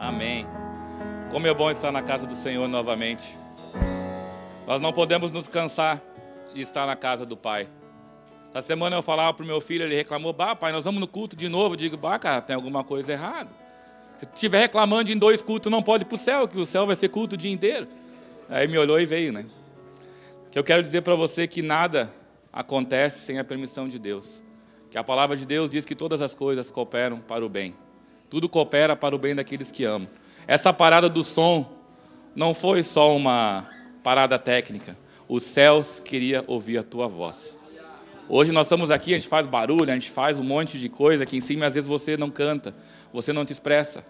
Amém. Como é bom estar na casa do Senhor novamente. Nós não podemos nos cansar de estar na casa do Pai. Essa semana eu falava para o meu filho, ele reclamou, bah, pai, nós vamos no culto de novo. Eu digo, bah, cara, tem alguma coisa errada. Se estiver reclamando em dois cultos, não pode ir para o céu, que o céu vai ser culto o dia inteiro. Aí me olhou e veio, né? Que eu quero dizer para você que nada acontece sem a permissão de Deus. Que a palavra de Deus diz que todas as coisas cooperam para o bem. Tudo coopera para o bem daqueles que amam. Essa parada do som não foi só uma parada técnica. Os céus queria ouvir a tua voz. Hoje nós estamos aqui, a gente faz barulho, a gente faz um monte de coisa aqui em cima, às vezes você não canta, você não te expressa.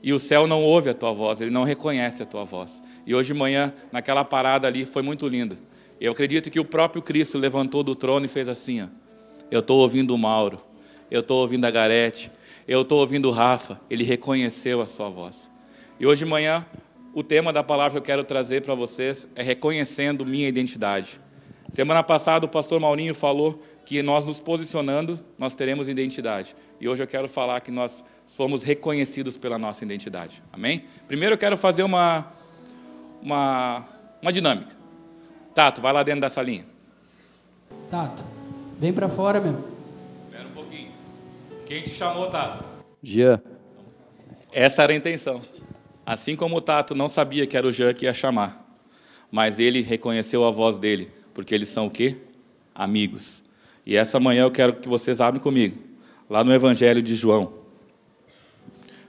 E o céu não ouve a tua voz, ele não reconhece a tua voz. E hoje de manhã, naquela parada ali, foi muito lindo. Eu acredito que o próprio Cristo levantou do trono e fez assim: ó. Eu estou ouvindo o Mauro, eu estou ouvindo a Garete, eu estou ouvindo o Rafa. Ele reconheceu a sua voz. E hoje de manhã, o tema da palavra que eu quero trazer para vocês é reconhecendo minha identidade. Semana passada o pastor Maurinho falou que nós nos posicionando, nós teremos identidade. E hoje eu quero falar que nós somos reconhecidos pela nossa identidade. Amém? Primeiro eu quero fazer uma, uma, uma dinâmica. Tato, vai lá dentro da salinha. Tato, vem para fora, meu. Espera um pouquinho. Quem te chamou, Tato? Jean. Essa era a intenção. Assim como o Tato não sabia que era o Jean que ia chamar, mas ele reconheceu a voz dele porque eles são o quê? Amigos. E essa manhã eu quero que vocês abrem comigo, lá no Evangelho de João.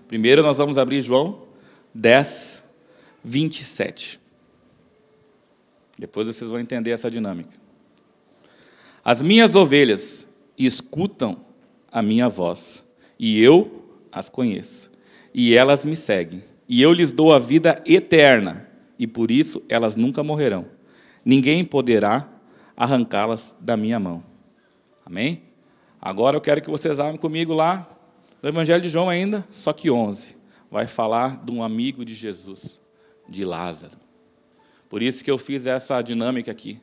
Primeiro nós vamos abrir João 10, 27. Depois vocês vão entender essa dinâmica. As minhas ovelhas escutam a minha voz, e eu as conheço, e elas me seguem, e eu lhes dou a vida eterna, e por isso elas nunca morrerão ninguém poderá arrancá-las da minha mão. Amém? Agora eu quero que vocês abram comigo lá no Evangelho de João ainda, só que 11. Vai falar de um amigo de Jesus, de Lázaro. Por isso que eu fiz essa dinâmica aqui.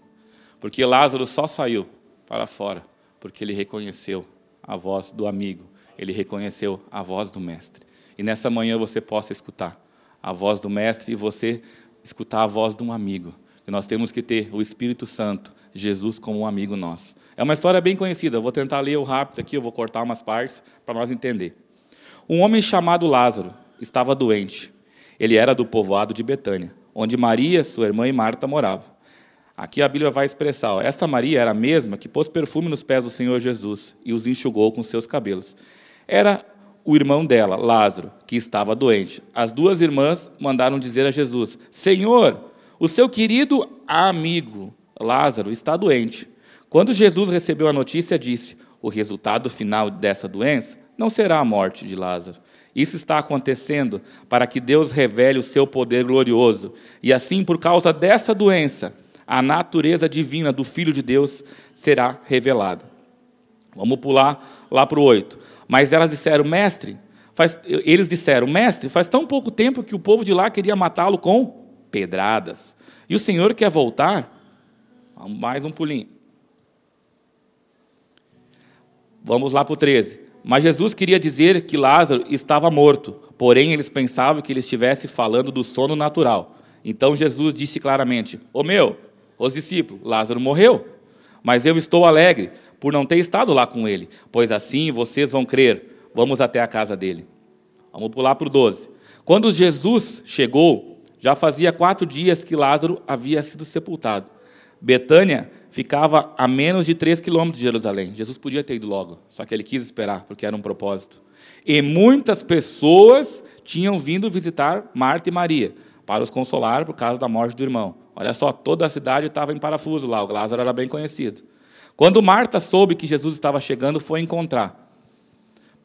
Porque Lázaro só saiu para fora, porque ele reconheceu a voz do amigo, ele reconheceu a voz do mestre. E nessa manhã você possa escutar a voz do mestre e você escutar a voz de um amigo que nós temos que ter o Espírito Santo, Jesus como um amigo nosso. É uma história bem conhecida, eu vou tentar ler rápido aqui, eu vou cortar umas partes para nós entender. Um homem chamado Lázaro estava doente. Ele era do povoado de Betânia, onde Maria, sua irmã e Marta moravam. Aqui a Bíblia vai expressar: ó, esta Maria era a mesma que pôs perfume nos pés do Senhor Jesus e os enxugou com seus cabelos. Era o irmão dela, Lázaro, que estava doente. As duas irmãs mandaram dizer a Jesus: Senhor, o seu querido amigo Lázaro está doente. Quando Jesus recebeu a notícia, disse: O resultado final dessa doença não será a morte de Lázaro. Isso está acontecendo para que Deus revele o seu poder glorioso. E assim, por causa dessa doença, a natureza divina do Filho de Deus será revelada. Vamos pular lá para o 8. Mas elas disseram, mestre, faz... eles disseram, mestre, faz tão pouco tempo que o povo de lá queria matá-lo com pedradas. E o Senhor quer voltar? Mais um pulinho. Vamos lá para o 13. Mas Jesus queria dizer que Lázaro estava morto, porém eles pensavam que ele estivesse falando do sono natural. Então Jesus disse claramente: Ô meu, os discípulos, Lázaro morreu, mas eu estou alegre por não ter estado lá com ele, pois assim vocês vão crer. Vamos até a casa dele. Vamos pular para o 12. Quando Jesus chegou, já fazia quatro dias que Lázaro havia sido sepultado. Betânia ficava a menos de três quilômetros de Jerusalém. Jesus podia ter ido logo, só que ele quis esperar, porque era um propósito. E muitas pessoas tinham vindo visitar Marta e Maria para os consolar por causa da morte do irmão. Olha só, toda a cidade estava em parafuso lá, o Lázaro era bem conhecido. Quando Marta soube que Jesus estava chegando, foi encontrar.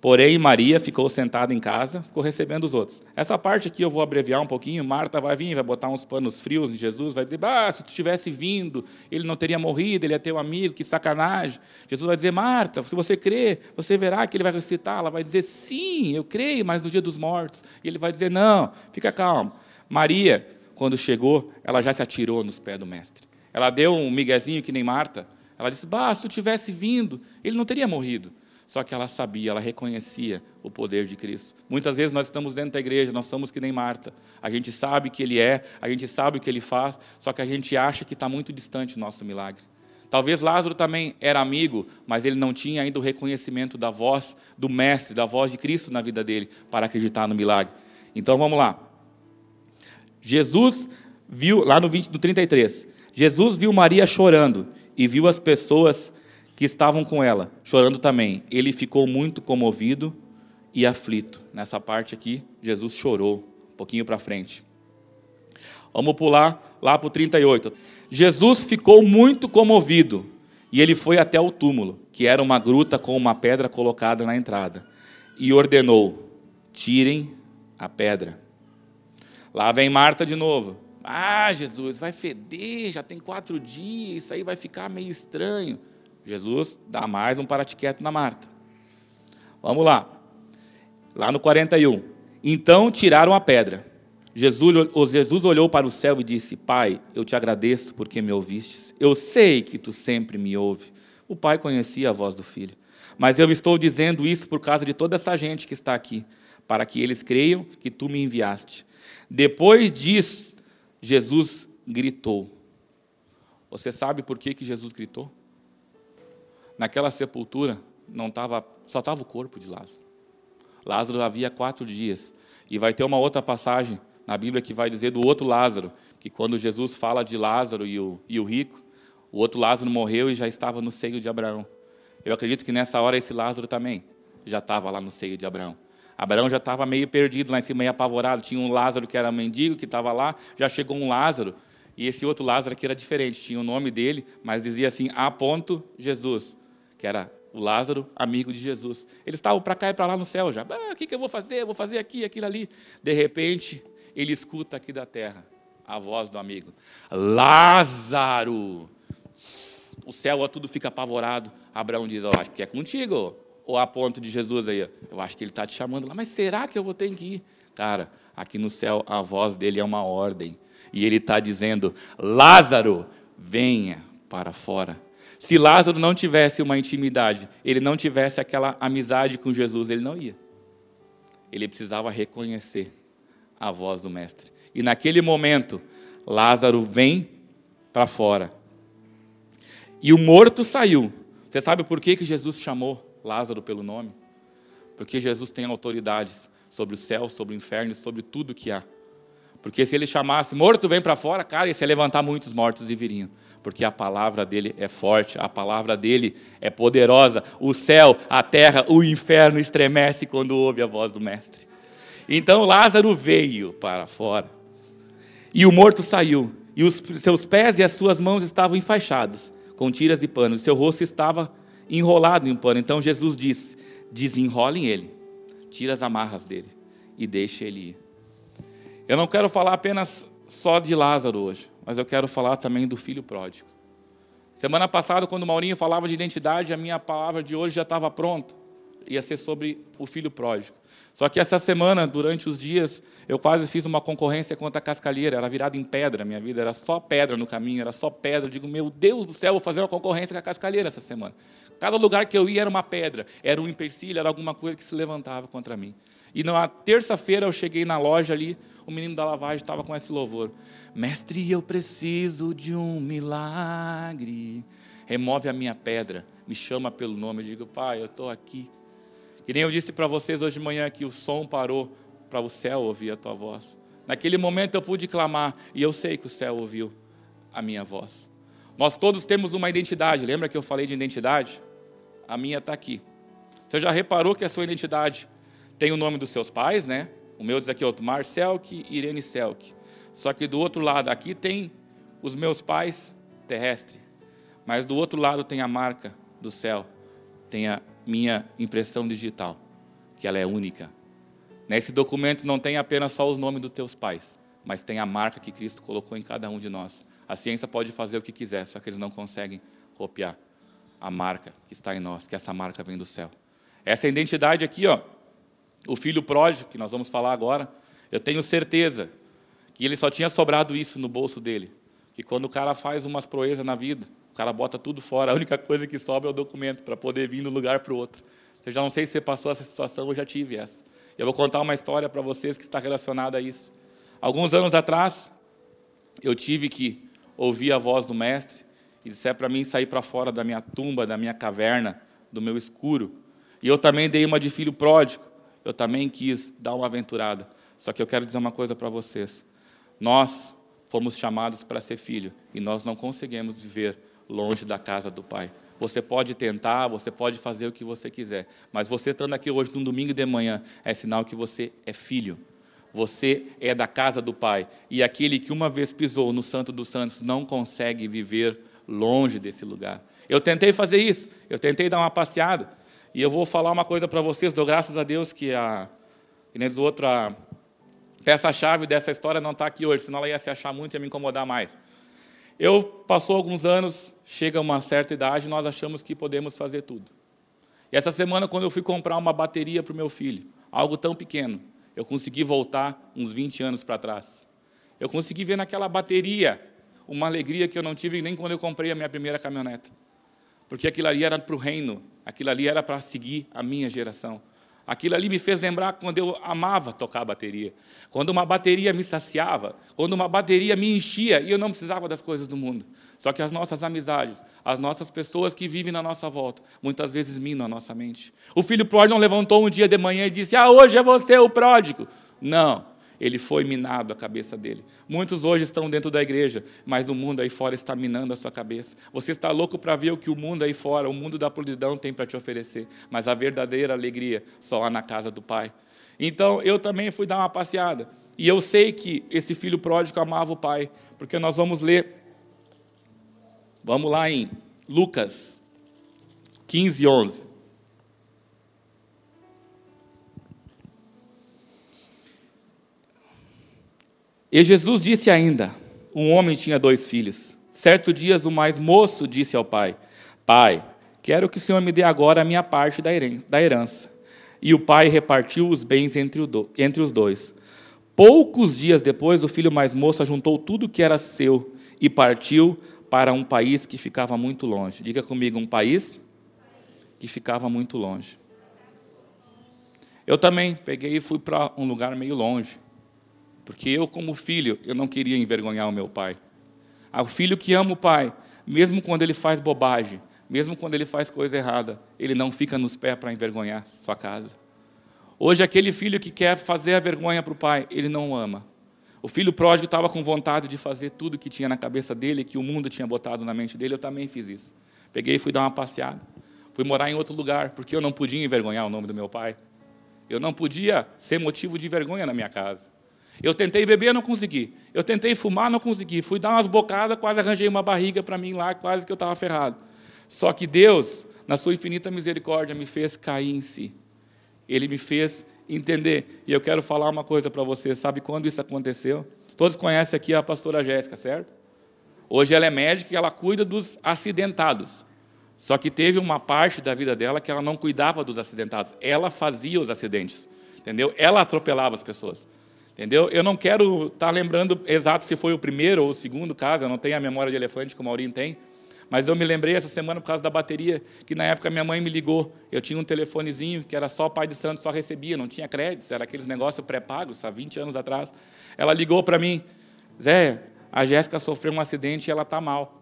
Porém, Maria ficou sentada em casa, ficou recebendo os outros. Essa parte aqui eu vou abreviar um pouquinho. Marta vai vir, vai botar uns panos frios em Jesus, vai dizer: ah, se tu tivesse vindo, ele não teria morrido, ele ter um amigo, que sacanagem. Jesus vai dizer: Marta, se você crê, você verá que ele vai ressuscitar. Ela vai dizer: sim, eu creio, mas no dia dos mortos. E ele vai dizer: não, fica calmo. Maria, quando chegou, ela já se atirou nos pés do mestre. Ela deu um miguezinho que nem Marta. Ela disse: bah, se tivesse vindo, ele não teria morrido. Só que ela sabia, ela reconhecia o poder de Cristo. Muitas vezes nós estamos dentro da igreja, nós somos que nem Marta. A gente sabe que Ele é, a gente sabe o que Ele faz, só que a gente acha que está muito distante o nosso milagre. Talvez Lázaro também era amigo, mas ele não tinha ainda o reconhecimento da voz do Mestre, da voz de Cristo na vida dele, para acreditar no milagre. Então vamos lá. Jesus viu, lá no, 20, no 33, Jesus viu Maria chorando e viu as pessoas que estavam com ela, chorando também. Ele ficou muito comovido e aflito. Nessa parte aqui, Jesus chorou, um pouquinho para frente. Vamos pular lá para o 38. Jesus ficou muito comovido e ele foi até o túmulo, que era uma gruta com uma pedra colocada na entrada, e ordenou: tirem a pedra. Lá vem Marta de novo. Ah, Jesus, vai feder, já tem quatro dias, isso aí vai ficar meio estranho. Jesus dá mais um paratiqueto na Marta. Vamos lá. Lá no 41. Então tiraram a pedra. Jesus, Jesus olhou para o céu e disse: Pai, eu te agradeço porque me ouvistes. Eu sei que tu sempre me ouve. O pai conhecia a voz do filho. Mas eu estou dizendo isso por causa de toda essa gente que está aqui, para que eles creiam que tu me enviaste. Depois disso, Jesus gritou. Você sabe por que, que Jesus gritou? Naquela sepultura não tava, só estava o corpo de Lázaro. Lázaro havia quatro dias. E vai ter uma outra passagem na Bíblia que vai dizer do outro Lázaro, que quando Jesus fala de Lázaro e o, e o rico, o outro Lázaro morreu e já estava no seio de Abraão. Eu acredito que nessa hora esse Lázaro também já estava lá no seio de Abraão. Abraão já estava meio perdido lá em cima, meio apavorado. Tinha um Lázaro que era mendigo, que estava lá. Já chegou um Lázaro, e esse outro Lázaro aqui era diferente. Tinha o nome dele, mas dizia assim: A ponto Jesus que era o Lázaro, amigo de Jesus. Eles estavam para cá e para lá no céu já. Ah, o que, que eu vou fazer? Vou fazer aqui, aquilo ali. De repente, ele escuta aqui da terra a voz do amigo: Lázaro! O céu tudo fica apavorado. Abraão diz: Eu acho que é contigo. Ou a ponto de Jesus aí: Eu acho que ele está te chamando lá, mas será que eu vou ter que ir? Cara, aqui no céu a voz dele é uma ordem. E ele está dizendo: Lázaro, venha para fora. Se Lázaro não tivesse uma intimidade, ele não tivesse aquela amizade com Jesus, ele não ia. Ele precisava reconhecer a voz do Mestre. E naquele momento, Lázaro vem para fora. E o morto saiu. Você sabe por que, que Jesus chamou Lázaro pelo nome? Porque Jesus tem autoridades sobre o céu, sobre o inferno, sobre tudo que há. Porque se ele chamasse morto, vem para fora, cara, ia se levantar muitos mortos e viriam porque a palavra dele é forte, a palavra dele é poderosa. O céu, a terra, o inferno estremece quando ouve a voz do Mestre. Então Lázaro veio para fora, e o morto saiu, e os seus pés e as suas mãos estavam enfaixados com tiras de pano, e seu rosto estava enrolado em um pano. Então Jesus disse: desenrolem ele, tira as amarras dele e deixe ele ir. Eu não quero falar apenas só de Lázaro hoje mas eu quero falar também do filho pródigo. Semana passada, quando o Maurinho falava de identidade, a minha palavra de hoje já estava pronta. Ia ser sobre o filho pródigo. Só que essa semana, durante os dias, eu quase fiz uma concorrência contra a cascalheira. Era virada em pedra, minha vida era só pedra no caminho, era só pedra. Eu digo, meu Deus do céu, vou fazer uma concorrência com a cascalheira essa semana. Cada lugar que eu ia era uma pedra, era um empecilho, era alguma coisa que se levantava contra mim. E na terça-feira eu cheguei na loja ali, o menino da lavagem estava com esse louvor. Mestre, eu preciso de um milagre. Remove a minha pedra, me chama pelo nome. Eu digo, pai, eu estou aqui. E nem eu disse para vocês hoje de manhã que o som parou para o céu ouvir a tua voz. Naquele momento eu pude clamar e eu sei que o céu ouviu a minha voz. Nós todos temos uma identidade. Lembra que eu falei de identidade? A minha está aqui. Você já reparou que a sua identidade tem o nome dos seus pais, né? O meu diz aqui outro, Marcelk e Irene Selk. Só que do outro lado aqui tem os meus pais terrestres. Mas do outro lado tem a marca do céu. Tem a minha impressão digital, que ela é única. Nesse documento não tem apenas só os nomes dos teus pais, mas tem a marca que Cristo colocou em cada um de nós. A ciência pode fazer o que quiser, só que eles não conseguem copiar a marca que está em nós, que essa marca vem do céu. Essa identidade aqui, ó, o filho pródigo, que nós vamos falar agora, eu tenho certeza que ele só tinha sobrado isso no bolso dele. Que quando o cara faz umas proezas na vida, o cara bota tudo fora, a única coisa que sobra é o documento para poder vir de um lugar para o outro. Eu já não sei se você passou essa situação, eu já tive essa. Eu vou contar uma história para vocês que está relacionada a isso. Alguns anos atrás, eu tive que ouvir a voz do mestre e disser para mim sair para fora da minha tumba, da minha caverna, do meu escuro. E eu também dei uma de filho pródigo. Eu também quis dar uma aventurada. Só que eu quero dizer uma coisa para vocês. Nós fomos chamados para ser filho e nós não conseguimos viver longe da casa do Pai. Você pode tentar, você pode fazer o que você quiser, mas você estando aqui hoje num domingo de manhã é sinal que você é filho. Você é da casa do Pai. E aquele que uma vez pisou no Santo dos Santos não consegue viver longe desse lugar. Eu tentei fazer isso, eu tentei dar uma passeada. E eu vou falar uma coisa para vocês, dou graças a Deus que a, que nem do outro, a peça-chave dessa história não está aqui hoje, senão ela ia se achar muito e ia me incomodar mais. Eu passou alguns anos, chega uma certa idade, nós achamos que podemos fazer tudo. E essa semana, quando eu fui comprar uma bateria para o meu filho, algo tão pequeno, eu consegui voltar uns 20 anos para trás. Eu consegui ver naquela bateria uma alegria que eu não tive nem quando eu comprei a minha primeira caminhonete. Porque aquilo ali era para o reino, aquilo ali era para seguir a minha geração. Aquilo ali me fez lembrar quando eu amava tocar bateria, quando uma bateria me saciava, quando uma bateria me enchia e eu não precisava das coisas do mundo. Só que as nossas amizades, as nossas pessoas que vivem na nossa volta, muitas vezes minam a nossa mente. O filho pródigo não levantou um dia de manhã e disse: Ah, hoje é você o pródigo. Não ele foi minado a cabeça dele. Muitos hoje estão dentro da igreja, mas o mundo aí fora está minando a sua cabeça. Você está louco para ver o que o mundo aí fora, o mundo da providão tem para te oferecer, mas a verdadeira alegria só há na casa do Pai. Então, eu também fui dar uma passeada, e eu sei que esse filho pródigo amava o pai, porque nós vamos ler, vamos lá em Lucas 15, 11. E Jesus disse ainda: Um homem tinha dois filhos. Certo dia, o mais moço disse ao pai: Pai, quero que o Senhor me dê agora a minha parte da herança. E o pai repartiu os bens entre os dois. Poucos dias depois, o filho mais moço juntou tudo que era seu e partiu para um país que ficava muito longe. Diga comigo, um país que ficava muito longe. Eu também peguei e fui para um lugar meio longe. Porque eu, como filho, eu não queria envergonhar o meu pai. O filho que ama o pai, mesmo quando ele faz bobagem, mesmo quando ele faz coisa errada, ele não fica nos pés para envergonhar sua casa. Hoje, aquele filho que quer fazer a vergonha para o pai, ele não ama. O filho pródigo estava com vontade de fazer tudo que tinha na cabeça dele, que o mundo tinha botado na mente dele, eu também fiz isso. Peguei e fui dar uma passeada. Fui morar em outro lugar, porque eu não podia envergonhar o nome do meu pai. Eu não podia ser motivo de vergonha na minha casa. Eu tentei beber, não consegui. Eu tentei fumar, não consegui. Fui dar umas bocadas, quase arranjei uma barriga para mim lá, quase que eu estava ferrado. Só que Deus, na sua infinita misericórdia, me fez cair em si. Ele me fez entender. E eu quero falar uma coisa para você. Sabe quando isso aconteceu? Todos conhecem aqui a pastora Jéssica, certo? Hoje ela é médica e ela cuida dos acidentados. Só que teve uma parte da vida dela que ela não cuidava dos acidentados. Ela fazia os acidentes. Entendeu? Ela atropelava as pessoas. Entendeu? Eu não quero estar tá lembrando exato se foi o primeiro ou o segundo caso, eu não tenho a memória de elefante como o Maurinho tem, mas eu me lembrei essa semana por causa da bateria, que na época minha mãe me ligou. Eu tinha um telefonezinho que era só pai de santo, só recebia, não tinha crédito, era aqueles negócios pré-pagos, há 20 anos atrás. Ela ligou para mim, Zé, a Jéssica sofreu um acidente e ela está mal.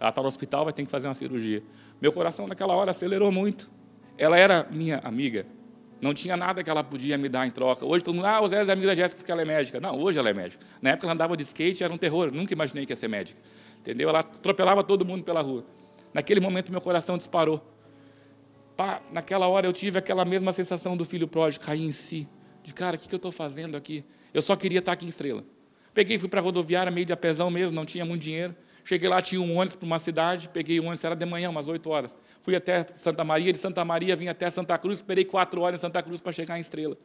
Ela está no hospital, vai ter que fazer uma cirurgia. Meu coração naquela hora acelerou muito. Ela era minha amiga, não tinha nada que ela podia me dar em troca. Hoje todo mundo, ah, o Zé é amigo da Jéssica porque ela é médica. Não, hoje ela é médica. Na época ela andava de skate, era um terror. Nunca imaginei que ia ser médica. Entendeu? Ela atropelava todo mundo pela rua. Naquele momento meu coração disparou. Pá, naquela hora eu tive aquela mesma sensação do filho pródigo, cair em si. De cara, o que, eu estou fazendo aqui? Eu só queria estar aqui em Estrela. Peguei, fui para a rodoviária, meio de apesão mesmo, não tinha muito dinheiro. Cheguei lá, tinha um ônibus para uma cidade, peguei o ônibus, era de manhã, umas 8 horas. Fui até Santa Maria, de Santa Maria vim até Santa Cruz, esperei quatro horas em Santa Cruz para chegar em Estrela.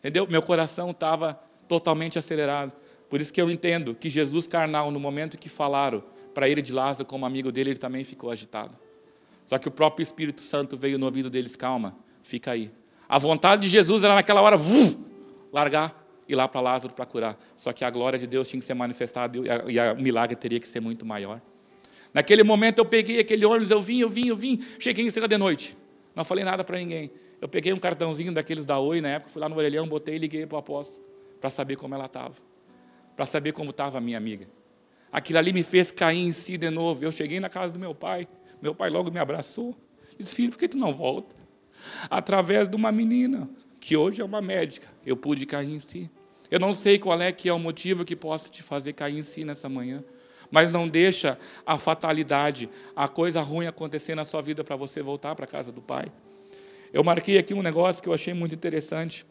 Entendeu? Meu coração estava totalmente acelerado. Por isso que eu entendo que Jesus carnal, no momento que falaram para ele de Lázaro como amigo dele, ele também ficou agitado. Só que o próprio Espírito Santo veio no ouvido deles, calma, fica aí. A vontade de Jesus era naquela hora, largar ir lá para Lázaro para curar. Só que a glória de Deus tinha que ser manifestada e o milagre teria que ser muito maior. Naquele momento eu peguei aquele ônibus, eu vim, eu vim, eu vim, cheguei em Estrela de noite. Não falei nada para ninguém. Eu peguei um cartãozinho daqueles da Oi na época, fui lá no orelhão, botei e liguei para o apóstolo, para saber como ela estava, para saber como estava a minha amiga. Aquilo ali me fez cair em si de novo. Eu cheguei na casa do meu pai, meu pai logo me abraçou. Disse, filho, por que tu não volta? Através de uma menina, que hoje é uma médica, eu pude cair em si. Eu não sei qual é que é o motivo que possa te fazer cair em si nessa manhã, mas não deixa a fatalidade, a coisa ruim acontecer na sua vida para você voltar para a casa do Pai. Eu marquei aqui um negócio que eu achei muito interessante.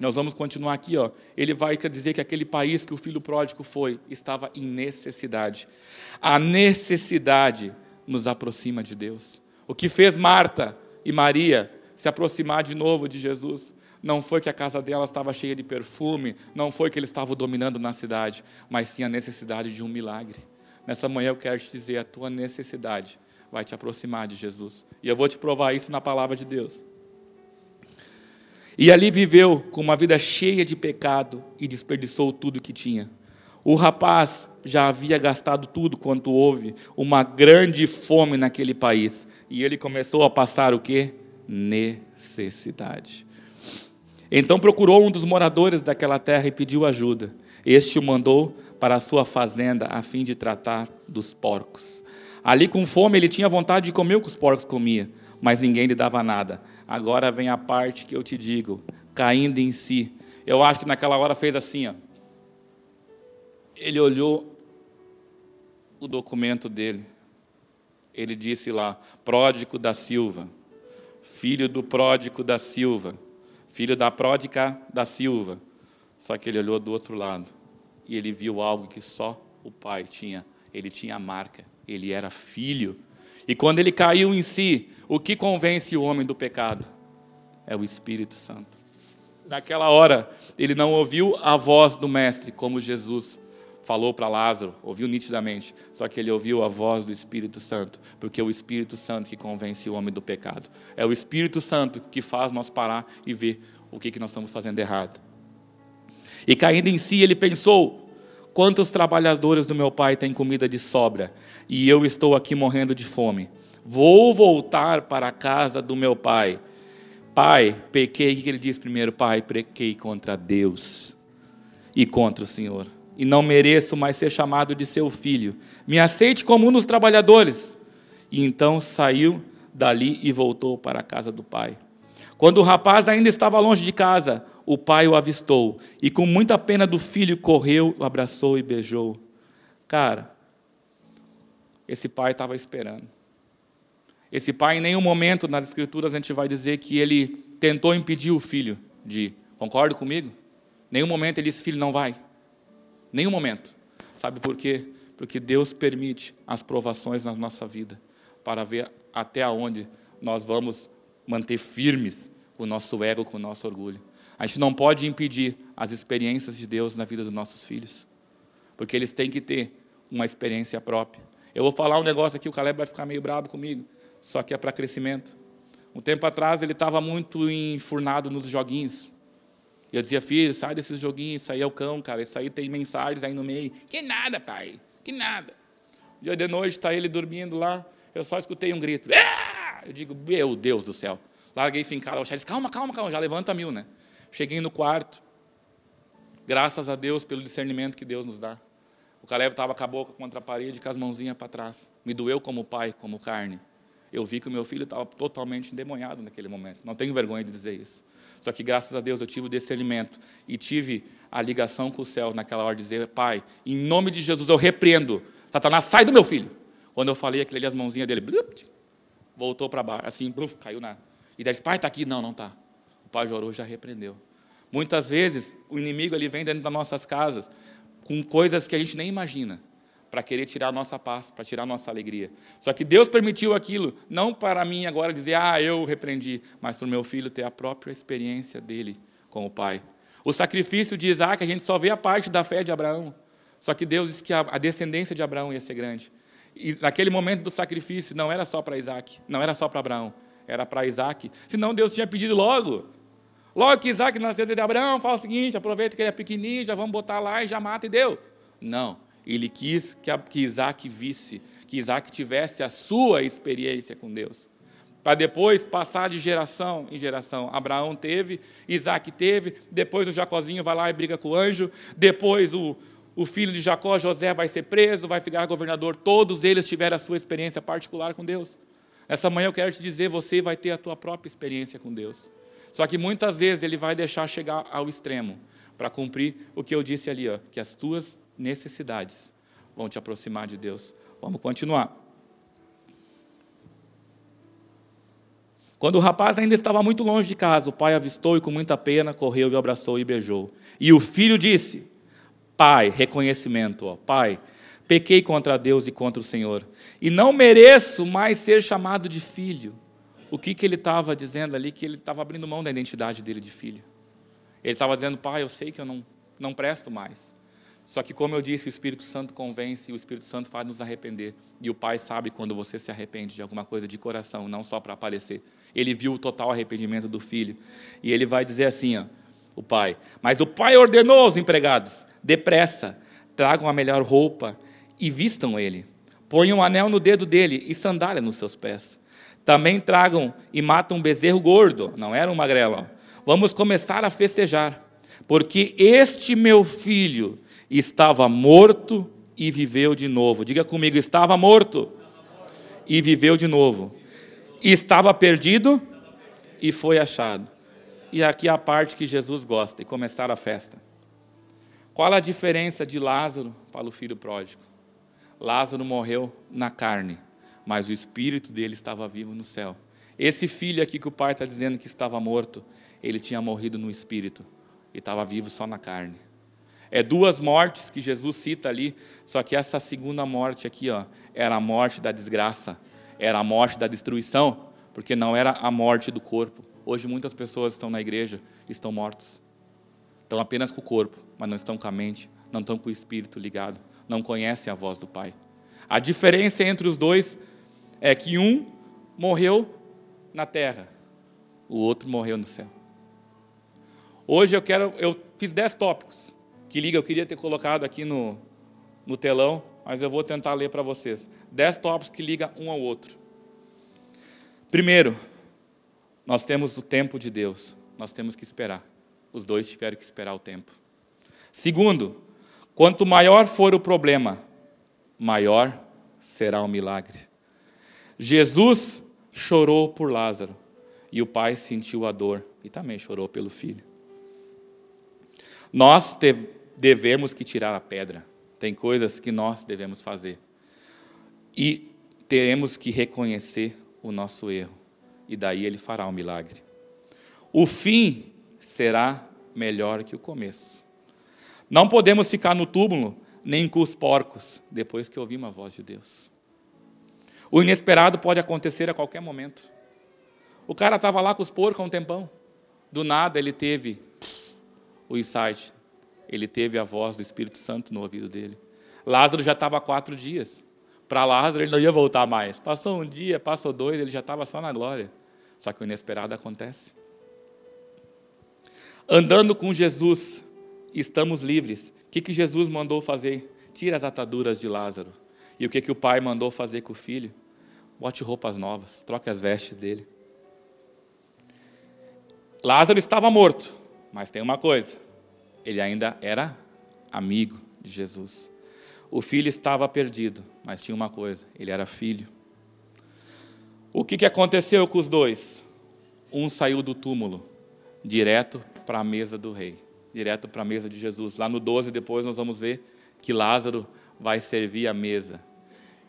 Nós vamos continuar aqui, ó. Ele vai dizer que aquele país que o filho pródigo foi estava em necessidade. A necessidade nos aproxima de Deus. O que fez Marta e Maria se aproximar de novo de Jesus não foi que a casa dela estava cheia de perfume, não foi que eles estavam dominando na cidade, mas sim a necessidade de um milagre. Nessa manhã eu quero te dizer: a tua necessidade vai te aproximar de Jesus. E eu vou te provar isso na palavra de Deus. E ali viveu com uma vida cheia de pecado e desperdiçou tudo que tinha. O rapaz já havia gastado tudo quanto houve, uma grande fome naquele país. E ele começou a passar o que? Necessidade. Então procurou um dos moradores daquela terra e pediu ajuda. Este o mandou para a sua fazenda a fim de tratar dos porcos. Ali com fome ele tinha vontade de comer o que os porcos comiam, mas ninguém lhe dava nada. Agora vem a parte que eu te digo, caindo em si. Eu acho que naquela hora fez assim, ó. Ele olhou o documento dele. Ele disse lá: pródigo da Silva, filho do pródigo da Silva filho da pródica da Silva. Só que ele olhou do outro lado e ele viu algo que só o pai tinha. Ele tinha a marca, ele era filho. E quando ele caiu em si, o que convence o homem do pecado? É o Espírito Santo. Naquela hora, ele não ouviu a voz do Mestre, como Jesus falou para Lázaro, ouviu nitidamente, só que ele ouviu a voz do Espírito Santo, porque é o Espírito Santo que convence o homem do pecado. É o Espírito Santo que faz nós parar e ver o que, que nós estamos fazendo errado. E caindo em si, ele pensou: quantos trabalhadores do meu pai têm comida de sobra, e eu estou aqui morrendo de fome. Vou voltar para a casa do meu pai. Pai, pequei, o que ele diz primeiro? Pai, pequei contra Deus e contra o Senhor e não mereço mais ser chamado de seu filho. Me aceite como um dos trabalhadores. E então saiu dali e voltou para a casa do pai. Quando o rapaz ainda estava longe de casa, o pai o avistou e, com muita pena do filho, correu, o abraçou e beijou. Cara, esse pai estava esperando. Esse pai, em nenhum momento nas Escrituras, a gente vai dizer que ele tentou impedir o filho de ir. Concorda comigo? Em nenhum momento ele disse: Filho, não vai. Nenhum momento. Sabe por quê? Porque Deus permite as provações na nossa vida para ver até onde nós vamos manter firmes o nosso ego, com o nosso orgulho. A gente não pode impedir as experiências de Deus na vida dos nossos filhos, porque eles têm que ter uma experiência própria. Eu vou falar um negócio aqui, o Caleb vai ficar meio bravo comigo, só que é para crescimento. Um tempo atrás ele estava muito enfurnado nos joguinhos. E eu dizia, filho, sai desses joguinhos, isso aí é o cão, cara, isso aí tem mensagens aí no meio. Que nada, pai, que nada. Um dia de noite, está ele dormindo lá, eu só escutei um grito. Ah! Eu digo, meu Deus do céu. Larguei fincado, ele disse, calma, calma, calma, já levanta mil, né? Cheguei no quarto, graças a Deus pelo discernimento que Deus nos dá. O Caleb estava com a boca contra a parede, com as mãozinhas para trás. Me doeu como pai, como carne. Eu vi que o meu filho estava totalmente endemoniado naquele momento. Não tenho vergonha de dizer isso. Só que graças a Deus eu tive o discernimento e tive a ligação com o céu naquela hora de dizer, Pai, em nome de Jesus eu repreendo. Satanás, sai do meu filho. Quando eu falei aquele ali, as mãozinhas dele, blup, voltou para baixo, assim, caiu na. E disse, pai, está aqui. Não, não está. O pai orou, já repreendeu. Muitas vezes o inimigo ele vem dentro das nossas casas com coisas que a gente nem imagina para querer tirar a nossa paz, para tirar a nossa alegria. Só que Deus permitiu aquilo, não para mim agora dizer, ah, eu repreendi, mas para o meu filho ter a própria experiência dele com o pai. O sacrifício de Isaac, a gente só vê a parte da fé de Abraão. Só que Deus disse que a descendência de Abraão ia ser grande. E naquele momento do sacrifício, não era só para Isaac, não era só para Abraão, era para Isaac. Senão Deus tinha pedido logo. Logo que Isaac nasceu de Abraão, fala o seguinte: aproveita que ele é pequenininho, já vamos botar lá e já mata e deu. Não. Ele quis que, Isaac visse, que Isaac tivesse a sua experiência com Deus. para depois passar de geração em geração. Abraão teve, Isaac teve, depois o Jacozinho vai lá e briga com o anjo, depois o, o filho de Jacó, José, vai ser preso, vai ficar governador. Todos eles tiveram a sua experiência particular com Deus. Essa manhã eu quero te dizer, você vai ter a tua própria experiência com Deus. Só que muitas vezes ele vai deixar chegar ao extremo para cumprir o que eu disse ali, ó, que as tuas necessidades vão te aproximar de Deus. Vamos continuar. Quando o rapaz ainda estava muito longe de casa, o pai avistou e com muita pena correu e abraçou e beijou. E o filho disse: Pai, reconhecimento, ó, Pai, pequei contra Deus e contra o Senhor, e não mereço mais ser chamado de filho. O que, que ele estava dizendo ali? Que ele estava abrindo mão da identidade dele de filho. Ele estava dizendo, pai, eu sei que eu não, não presto mais. Só que, como eu disse, o Espírito Santo convence e o Espírito Santo faz nos arrepender. E o Pai sabe quando você se arrepende de alguma coisa de coração, não só para aparecer. Ele viu o total arrependimento do filho. E ele vai dizer assim: ó, o Pai. Mas o Pai ordenou aos empregados: depressa, tragam a melhor roupa e vistam ele. Ponham um anel no dedo dele e sandália nos seus pés. Também tragam e matam um bezerro gordo, não era um magrelo. Vamos começar a festejar, porque este meu filho estava morto e viveu de novo. Diga comigo: estava morto e viveu de novo. Estava perdido e foi achado. E aqui é a parte que Jesus gosta, e começar a festa. Qual a diferença de Lázaro para o filho pródigo? Lázaro morreu na carne, mas o espírito dele estava vivo no céu. Esse filho aqui que o pai está dizendo que estava morto, ele tinha morrido no espírito e estava vivo só na carne. É duas mortes que Jesus cita ali, só que essa segunda morte aqui, ó, era a morte da desgraça, era a morte da destruição, porque não era a morte do corpo. Hoje muitas pessoas estão na igreja estão mortos. Estão apenas com o corpo, mas não estão com a mente, não estão com o espírito ligado, não conhecem a voz do Pai. A diferença entre os dois é que um morreu na terra, o outro morreu no céu. Hoje eu quero, eu fiz dez tópicos que liga, eu queria ter colocado aqui no, no telão, mas eu vou tentar ler para vocês. Dez tópicos que ligam um ao outro. Primeiro, nós temos o tempo de Deus, nós temos que esperar. Os dois tiveram que esperar o tempo. Segundo, quanto maior for o problema, maior será o milagre. Jesus chorou por Lázaro e o pai sentiu a dor e também chorou pelo filho. Nós devemos que tirar a pedra. Tem coisas que nós devemos fazer. E teremos que reconhecer o nosso erro. E daí ele fará o milagre. O fim será melhor que o começo. Não podemos ficar no túmulo nem com os porcos depois que ouvimos a voz de Deus. O inesperado pode acontecer a qualquer momento. O cara estava lá com os porcos há um tempão. Do nada ele teve o insight. Ele teve a voz do Espírito Santo no ouvido dele. Lázaro já estava há quatro dias. Para Lázaro ele não ia voltar mais. Passou um dia, passou dois, ele já estava só na glória. Só que o inesperado acontece. Andando com Jesus, estamos livres. O que, que Jesus mandou fazer? Tira as ataduras de Lázaro. E o que, que o pai mandou fazer com o filho? Bote roupas novas, troque as vestes dele. Lázaro estava morto, mas tem uma coisa: ele ainda era amigo de Jesus. O filho estava perdido, mas tinha uma coisa: ele era filho. O que, que aconteceu com os dois? Um saiu do túmulo, direto para a mesa do rei, direto para a mesa de Jesus. Lá no 12, depois nós vamos ver que Lázaro vai servir a mesa.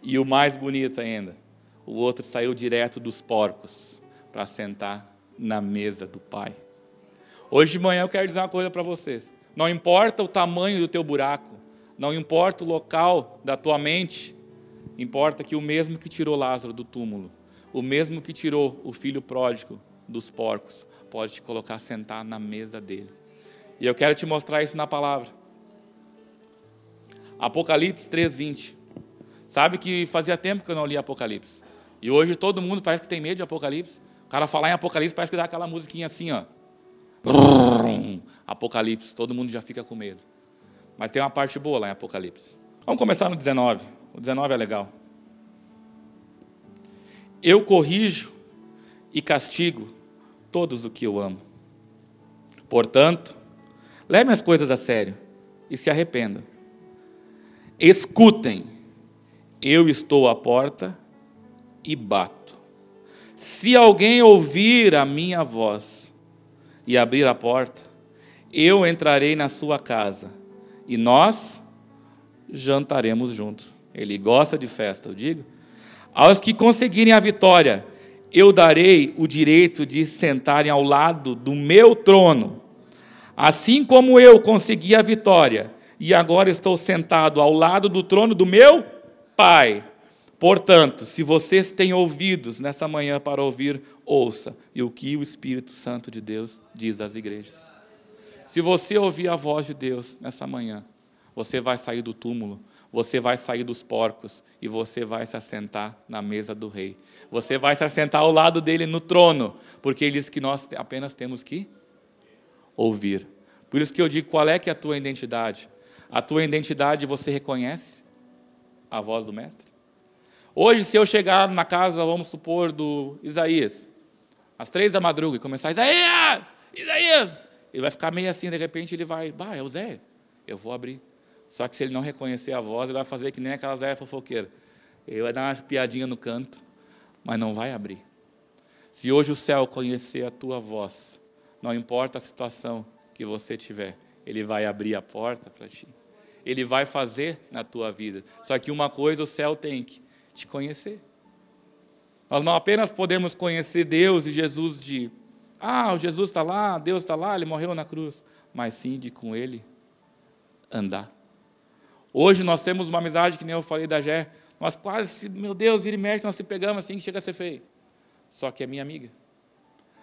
E o mais bonito ainda, o outro saiu direto dos porcos para sentar na mesa do Pai. Hoje de manhã eu quero dizer uma coisa para vocês. Não importa o tamanho do teu buraco, não importa o local da tua mente, importa que o mesmo que tirou Lázaro do túmulo, o mesmo que tirou o filho pródigo dos porcos, pode te colocar sentar na mesa dele. E eu quero te mostrar isso na palavra. Apocalipse 3:20. Sabe que fazia tempo que eu não li Apocalipse. E hoje todo mundo parece que tem medo de Apocalipse. O cara falar em Apocalipse parece que dá aquela musiquinha assim, ó. Apocalipse, todo mundo já fica com medo. Mas tem uma parte boa lá em Apocalipse. Vamos começar no 19. O 19 é legal. Eu corrijo e castigo todos o que eu amo. Portanto, levem as coisas a sério e se arrependam. Escutem, eu estou à porta e bato. Se alguém ouvir a minha voz e abrir a porta, eu entrarei na sua casa e nós jantaremos juntos. Ele gosta de festa, eu digo. Aos que conseguirem a vitória, eu darei o direito de sentarem ao lado do meu trono. Assim como eu consegui a vitória e agora estou sentado ao lado do trono do meu Pai. Portanto, se vocês têm ouvidos nessa manhã para ouvir, ouça e o que o Espírito Santo de Deus diz às igrejas. Se você ouvir a voz de Deus nessa manhã, você vai sair do túmulo, você vai sair dos porcos e você vai se assentar na mesa do rei. Você vai se assentar ao lado dele no trono, porque ele diz que nós apenas temos que ouvir. Por isso que eu digo, qual é que é a tua identidade? A tua identidade você reconhece a voz do mestre? Hoje, se eu chegar na casa, vamos supor, do Isaías, às três da madruga, e começar, Isaías, Isaías, ele vai ficar meio assim, de repente ele vai, bah, é o Zé, eu vou abrir. Só que se ele não reconhecer a voz, ele vai fazer que nem aquelas velhas fofoqueiras. Ele vai dar uma piadinha no canto, mas não vai abrir. Se hoje o céu conhecer a tua voz, não importa a situação que você tiver, ele vai abrir a porta para ti. Ele vai fazer na tua vida. Só que uma coisa o céu tem que te conhecer. Nós não apenas podemos conhecer Deus e Jesus de, ah, o Jesus está lá, Deus está lá, ele morreu na cruz, mas sim de com ele andar. Hoje nós temos uma amizade que nem eu falei da Gé. Nós quase, meu Deus, vira e mexe, nós se pegamos assim que chega a ser feio. Só que é minha amiga.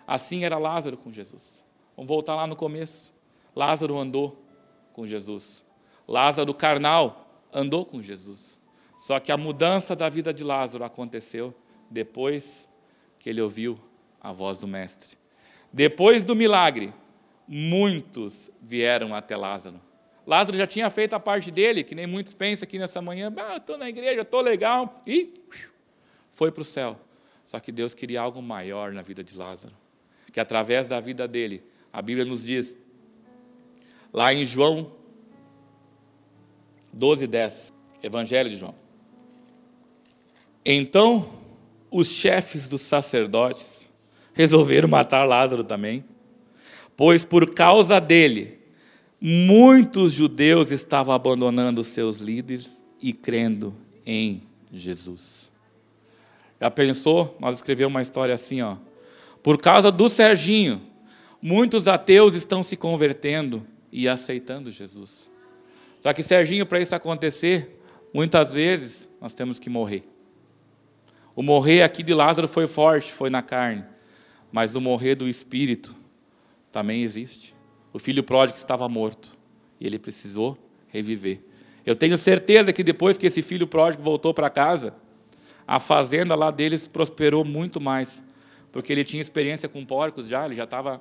Assim era Lázaro com Jesus. Vamos voltar lá no começo. Lázaro andou com Jesus. Lázaro carnal andou com Jesus. Só que a mudança da vida de Lázaro aconteceu depois que ele ouviu a voz do Mestre. Depois do milagre, muitos vieram até Lázaro. Lázaro já tinha feito a parte dele, que nem muitos pensam aqui nessa manhã, ah, estou na igreja, estou legal, e foi para o céu. Só que Deus queria algo maior na vida de Lázaro, que através da vida dele, a Bíblia nos diz, lá em João 12, 10, Evangelho de João. Então, os chefes dos sacerdotes resolveram matar Lázaro também, pois por causa dele muitos judeus estavam abandonando seus líderes e crendo em Jesus. Já pensou? Nós escrevemos uma história assim, ó. Por causa do Serginho, muitos ateus estão se convertendo e aceitando Jesus. Só que, Serginho, para isso acontecer, muitas vezes nós temos que morrer. O morrer aqui de Lázaro foi forte, foi na carne, mas o morrer do espírito também existe. O filho pródigo estava morto e ele precisou reviver. Eu tenho certeza que depois que esse filho pródigo voltou para casa, a fazenda lá deles prosperou muito mais, porque ele tinha experiência com porcos já, ele já estava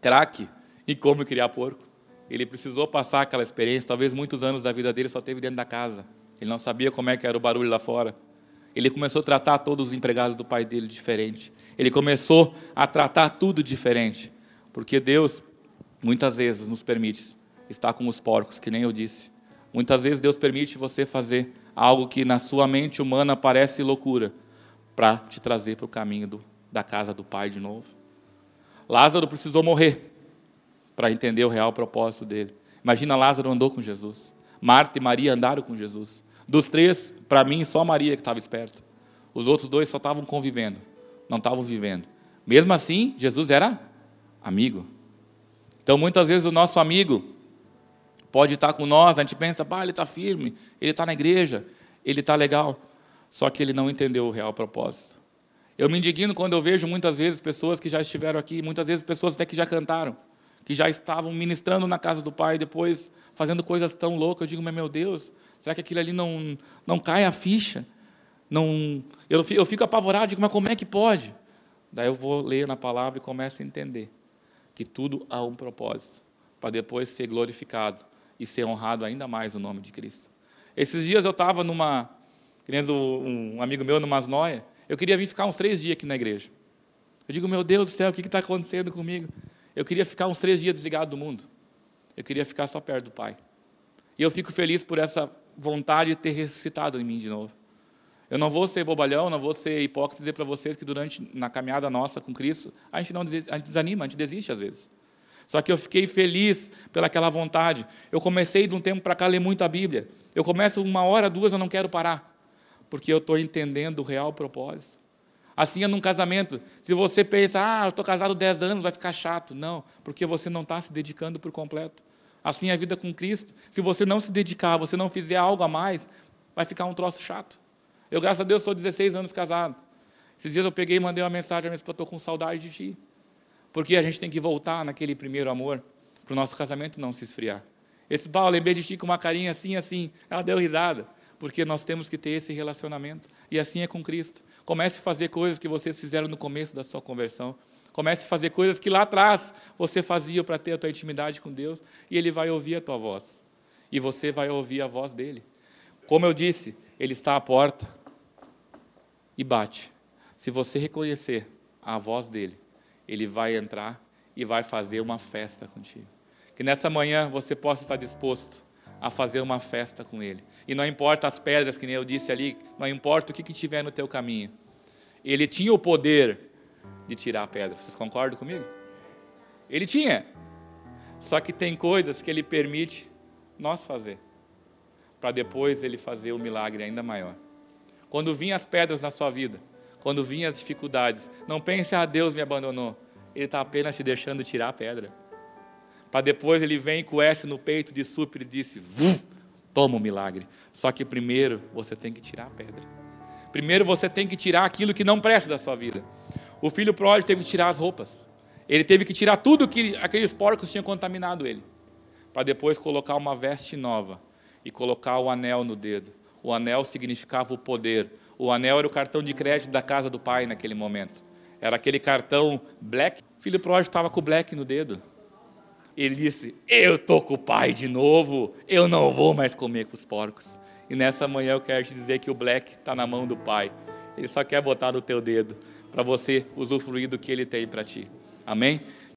craque em como criar porco. Ele precisou passar aquela experiência, talvez muitos anos da vida dele só teve dentro da casa. Ele não sabia como é que era o barulho lá fora. Ele começou a tratar todos os empregados do pai dele diferente. Ele começou a tratar tudo diferente. Porque Deus, muitas vezes, nos permite estar com os porcos, que nem eu disse. Muitas vezes Deus permite você fazer algo que na sua mente humana parece loucura, para te trazer para o caminho do, da casa do Pai de novo. Lázaro precisou morrer para entender o real propósito dele. Imagina Lázaro andou com Jesus. Marta e Maria andaram com Jesus. Dos três, para mim, só Maria que estava esperta. Os outros dois só estavam convivendo, não estavam vivendo. Mesmo assim, Jesus era amigo. Então, muitas vezes, o nosso amigo pode estar com nós, a gente pensa, bah, ele está firme, ele está na igreja, ele está legal. Só que ele não entendeu o real propósito. Eu me indigno quando eu vejo muitas vezes pessoas que já estiveram aqui, muitas vezes pessoas até que já cantaram, que já estavam ministrando na casa do Pai, depois fazendo coisas tão loucas. Eu digo, mas meu Deus, será que aquilo ali não, não cai a ficha? Não, eu, eu fico apavorado, digo, mas como é que pode? Daí eu vou ler na palavra e começo a entender que tudo há um propósito, para depois ser glorificado e ser honrado ainda mais o nome de Cristo. Esses dias eu estava numa, querendo um amigo meu no Masnoia, Eu queria vir ficar uns três dias aqui na igreja. Eu digo, meu Deus do céu, o que está acontecendo comigo? Eu queria ficar uns três dias desligado do mundo. Eu queria ficar só perto do Pai. E eu fico feliz por essa vontade de ter ressuscitado em mim de novo. Eu não vou ser bobalhão, não vou ser hipócrita dizer para vocês que durante na caminhada nossa com Cristo, a gente não desiste, a gente desanima, a gente desiste às vezes. Só que eu fiquei feliz pelaquela vontade. Eu comecei de um tempo para cá a ler muito a Bíblia. Eu começo uma hora, duas, eu não quero parar, porque eu estou entendendo o real propósito. Assim é num casamento. Se você pensa, ah, eu estou casado 10 anos, vai ficar chato. Não, porque você não está se dedicando por completo. Assim é a vida com Cristo. Se você não se dedicar, você não fizer algo a mais, vai ficar um troço chato. Eu, graças a Deus, sou 16 anos casado. Esses dias eu peguei e mandei uma mensagem, mas estou com saudade de ti. Porque a gente tem que voltar naquele primeiro amor, para o nosso casamento não se esfriar. Esse disse, lembrei de ti com uma carinha assim, assim. Ela deu risada, porque nós temos que ter esse relacionamento. E assim é com Cristo. Comece a fazer coisas que vocês fizeram no começo da sua conversão. Comece a fazer coisas que lá atrás você fazia para ter a tua intimidade com Deus, e Ele vai ouvir a tua voz. E você vai ouvir a voz dele. Como eu disse, Ele está à porta e bate. Se você reconhecer a voz dele, ele vai entrar e vai fazer uma festa contigo. Que nessa manhã você possa estar disposto a fazer uma festa com ele. E não importa as pedras, que nem eu disse ali, não importa o que, que tiver no teu caminho. Ele tinha o poder de tirar a pedra. Vocês concordam comigo? Ele tinha. Só que tem coisas que ele permite nós fazer, para depois ele fazer o milagre ainda maior. Quando vinham as pedras na sua vida, quando vinham as dificuldades, não pense, ah, Deus me abandonou. Ele está apenas te deixando tirar a pedra. Para depois ele vem com S no peito de super e disse: toma o milagre. Só que primeiro você tem que tirar a pedra. Primeiro você tem que tirar aquilo que não presta da sua vida. O filho pródigo teve que tirar as roupas. Ele teve que tirar tudo que aqueles porcos tinham contaminado ele. Para depois colocar uma veste nova e colocar o anel no dedo o anel significava o poder. O anel era o cartão de crédito da casa do pai naquele momento. Era aquele cartão black. O filho pródigo estava com o black no dedo. Ele disse: Eu estou com o pai de novo, eu não vou mais comer com os porcos. E nessa manhã eu quero te dizer que o black está na mão do pai. Ele só quer botar no teu dedo para você usufruir do que ele tem para ti. Amém?